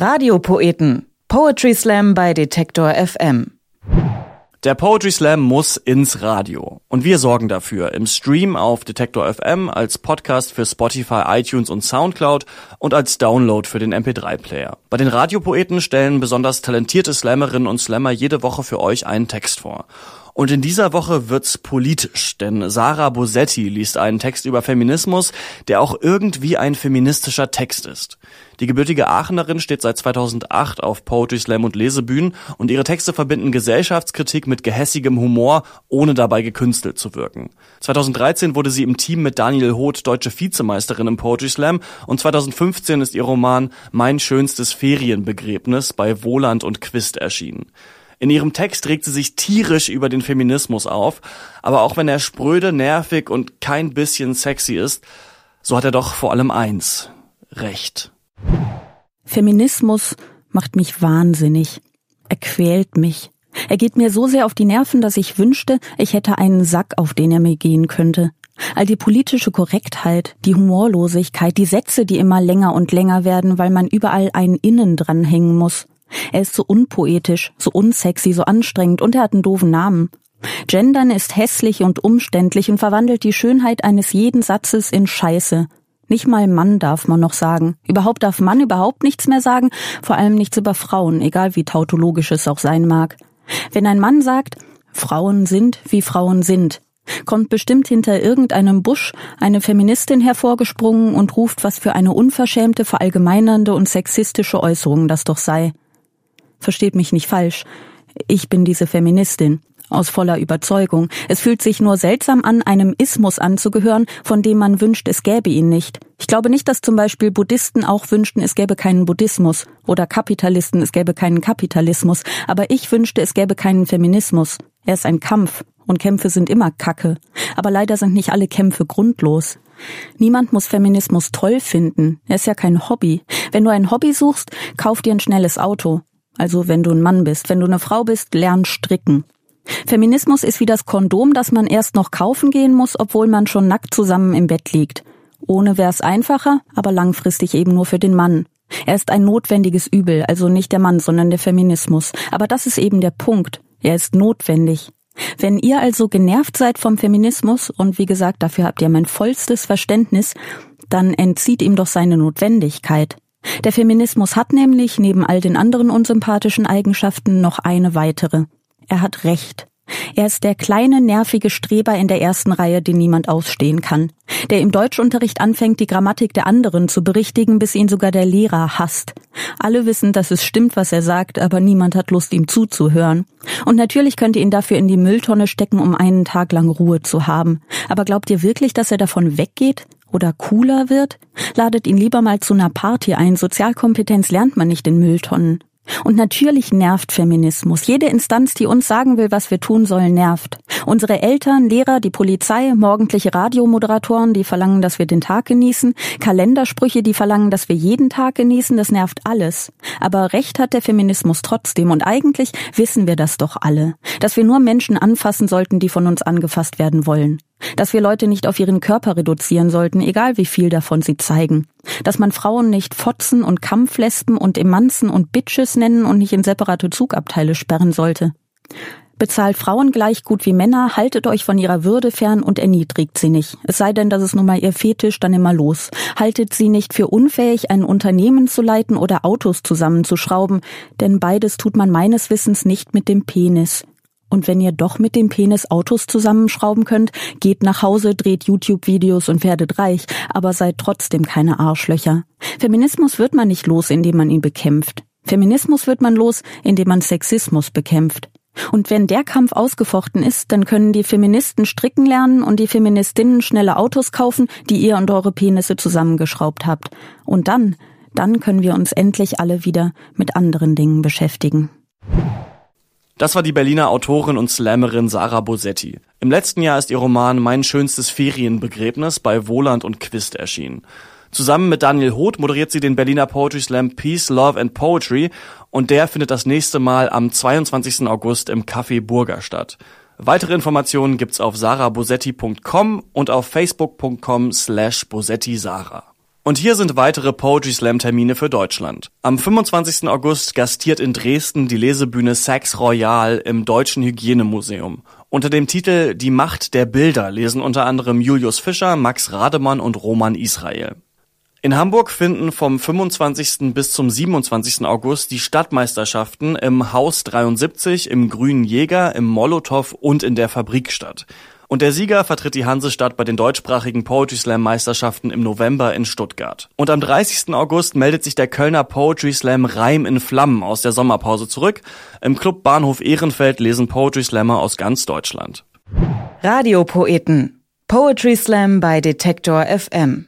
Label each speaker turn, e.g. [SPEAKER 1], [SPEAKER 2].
[SPEAKER 1] Radiopoeten. Poetry Slam bei Detektor FM.
[SPEAKER 2] Der Poetry Slam muss ins Radio. Und wir sorgen dafür im Stream auf Detektor FM, als Podcast für Spotify, iTunes und Soundcloud und als Download für den MP3-Player. Bei den Radiopoeten stellen besonders talentierte Slammerinnen und Slammer jede Woche für euch einen Text vor. Und in dieser Woche wird's politisch, denn Sarah Bosetti liest einen Text über Feminismus, der auch irgendwie ein feministischer Text ist. Die gebürtige Aachenerin steht seit 2008 auf Poetry Slam und Lesebühnen und ihre Texte verbinden Gesellschaftskritik mit gehässigem Humor, ohne dabei gekünstelt zu wirken. 2013 wurde sie im Team mit Daniel Hoth deutsche Vizemeisterin im Poetry Slam und 2015 ist ihr Roman Mein schönstes Ferienbegräbnis bei Wohland und Quist erschienen. In ihrem Text regt sie sich tierisch über den Feminismus auf, aber auch wenn er spröde, nervig und kein bisschen sexy ist, so hat er doch vor allem eins. Recht.
[SPEAKER 3] Feminismus macht mich wahnsinnig. Er quält mich. Er geht mir so sehr auf die Nerven, dass ich wünschte, ich hätte einen Sack, auf den er mir gehen könnte. All die politische Korrektheit, die Humorlosigkeit, die Sätze, die immer länger und länger werden, weil man überall einen Innen dranhängen muss. Er ist so unpoetisch, so unsexy, so anstrengend und er hat einen doofen Namen. Gendern ist hässlich und umständlich und verwandelt die Schönheit eines jeden Satzes in Scheiße. Nicht mal Mann darf man noch sagen. Überhaupt darf Mann überhaupt nichts mehr sagen, vor allem nichts über Frauen, egal wie tautologisch es auch sein mag. Wenn ein Mann sagt, Frauen sind, wie Frauen sind, kommt bestimmt hinter irgendeinem Busch eine Feministin hervorgesprungen und ruft, was für eine unverschämte, verallgemeinernde und sexistische Äußerung das doch sei. Versteht mich nicht falsch. Ich bin diese Feministin. Aus voller Überzeugung. Es fühlt sich nur seltsam an, einem Ismus anzugehören, von dem man wünscht, es gäbe ihn nicht. Ich glaube nicht, dass zum Beispiel Buddhisten auch wünschten, es gäbe keinen Buddhismus oder Kapitalisten, es gäbe keinen Kapitalismus, aber ich wünschte, es gäbe keinen Feminismus. Er ist ein Kampf und Kämpfe sind immer Kacke. Aber leider sind nicht alle Kämpfe grundlos. Niemand muss Feminismus toll finden. Er ist ja kein Hobby. Wenn du ein Hobby suchst, kauf dir ein schnelles Auto. Also wenn du ein Mann bist. Wenn du eine Frau bist, lern stricken. Feminismus ist wie das Kondom, das man erst noch kaufen gehen muss, obwohl man schon nackt zusammen im Bett liegt. Ohne wär's einfacher, aber langfristig eben nur für den Mann. Er ist ein notwendiges Übel, also nicht der Mann, sondern der Feminismus. Aber das ist eben der Punkt. Er ist notwendig. Wenn ihr also genervt seid vom Feminismus, und wie gesagt, dafür habt ihr mein vollstes Verständnis, dann entzieht ihm doch seine Notwendigkeit. Der Feminismus hat nämlich neben all den anderen unsympathischen Eigenschaften noch eine weitere. Er hat Recht. Er ist der kleine, nervige Streber in der ersten Reihe, den niemand ausstehen kann, der im Deutschunterricht anfängt, die Grammatik der anderen zu berichtigen, bis ihn sogar der Lehrer hasst. Alle wissen, dass es stimmt, was er sagt, aber niemand hat Lust, ihm zuzuhören. Und natürlich könnt ihr ihn dafür in die Mülltonne stecken, um einen Tag lang Ruhe zu haben. Aber glaubt ihr wirklich, dass er davon weggeht? Oder cooler wird? Ladet ihn lieber mal zu einer Party ein. Sozialkompetenz lernt man nicht in Mülltonnen. Und natürlich nervt Feminismus. Jede Instanz, die uns sagen will, was wir tun sollen, nervt. Unsere Eltern, Lehrer, die Polizei, morgendliche Radiomoderatoren, die verlangen, dass wir den Tag genießen, Kalendersprüche, die verlangen, dass wir jeden Tag genießen, das nervt alles. Aber recht hat der Feminismus trotzdem und eigentlich wissen wir das doch alle, dass wir nur Menschen anfassen sollten, die von uns angefasst werden wollen. Dass wir Leute nicht auf ihren Körper reduzieren sollten, egal wie viel davon sie zeigen. Dass man Frauen nicht Fotzen und Kampflespen und Emanzen und Bitches nennen und nicht in separate Zugabteile sperren sollte. Bezahlt Frauen gleich gut wie Männer, haltet euch von ihrer Würde fern und erniedrigt sie nicht. Es sei denn, dass es nun mal ihr Fetisch, dann immer los. Haltet sie nicht für unfähig, ein Unternehmen zu leiten oder Autos zusammenzuschrauben, denn beides tut man meines Wissens nicht mit dem Penis. Und wenn ihr doch mit dem Penis Autos zusammenschrauben könnt, geht nach Hause, dreht YouTube-Videos und werdet reich, aber seid trotzdem keine Arschlöcher. Feminismus wird man nicht los, indem man ihn bekämpft. Feminismus wird man los, indem man Sexismus bekämpft. Und wenn der Kampf ausgefochten ist, dann können die Feministen stricken lernen und die Feministinnen schnelle Autos kaufen, die ihr und eure Penisse zusammengeschraubt habt. Und dann, dann können wir uns endlich alle wieder mit anderen Dingen beschäftigen.
[SPEAKER 2] Das war die Berliner Autorin und Slammerin Sarah Bosetti. Im letzten Jahr ist ihr Roman Mein schönstes Ferienbegräbnis bei Wohland und Quist erschienen. Zusammen mit Daniel Hoth moderiert sie den Berliner Poetry Slam Peace, Love and Poetry und der findet das nächste Mal am 22. August im Café Burger statt. Weitere Informationen gibt's auf sarabosetti.com und auf facebook.com slash bosetti sarah. Und hier sind weitere Poetry Slam Termine für Deutschland. Am 25. August gastiert in Dresden die Lesebühne Sax Royal im Deutschen Hygienemuseum. Unter dem Titel Die Macht der Bilder lesen unter anderem Julius Fischer, Max Rademann und Roman Israel. In Hamburg finden vom 25. bis zum 27. August die Stadtmeisterschaften im Haus 73, im Grünen Jäger, im Molotow und in der Fabrik statt. Und der Sieger vertritt die Hansestadt bei den deutschsprachigen Poetry Slam Meisterschaften im November in Stuttgart. Und am 30. August meldet sich der Kölner Poetry Slam Reim in Flammen aus der Sommerpause zurück. Im Club Bahnhof Ehrenfeld lesen Poetry Slammer aus ganz Deutschland.
[SPEAKER 1] Radiopoeten. Poetry Slam bei Detektor FM.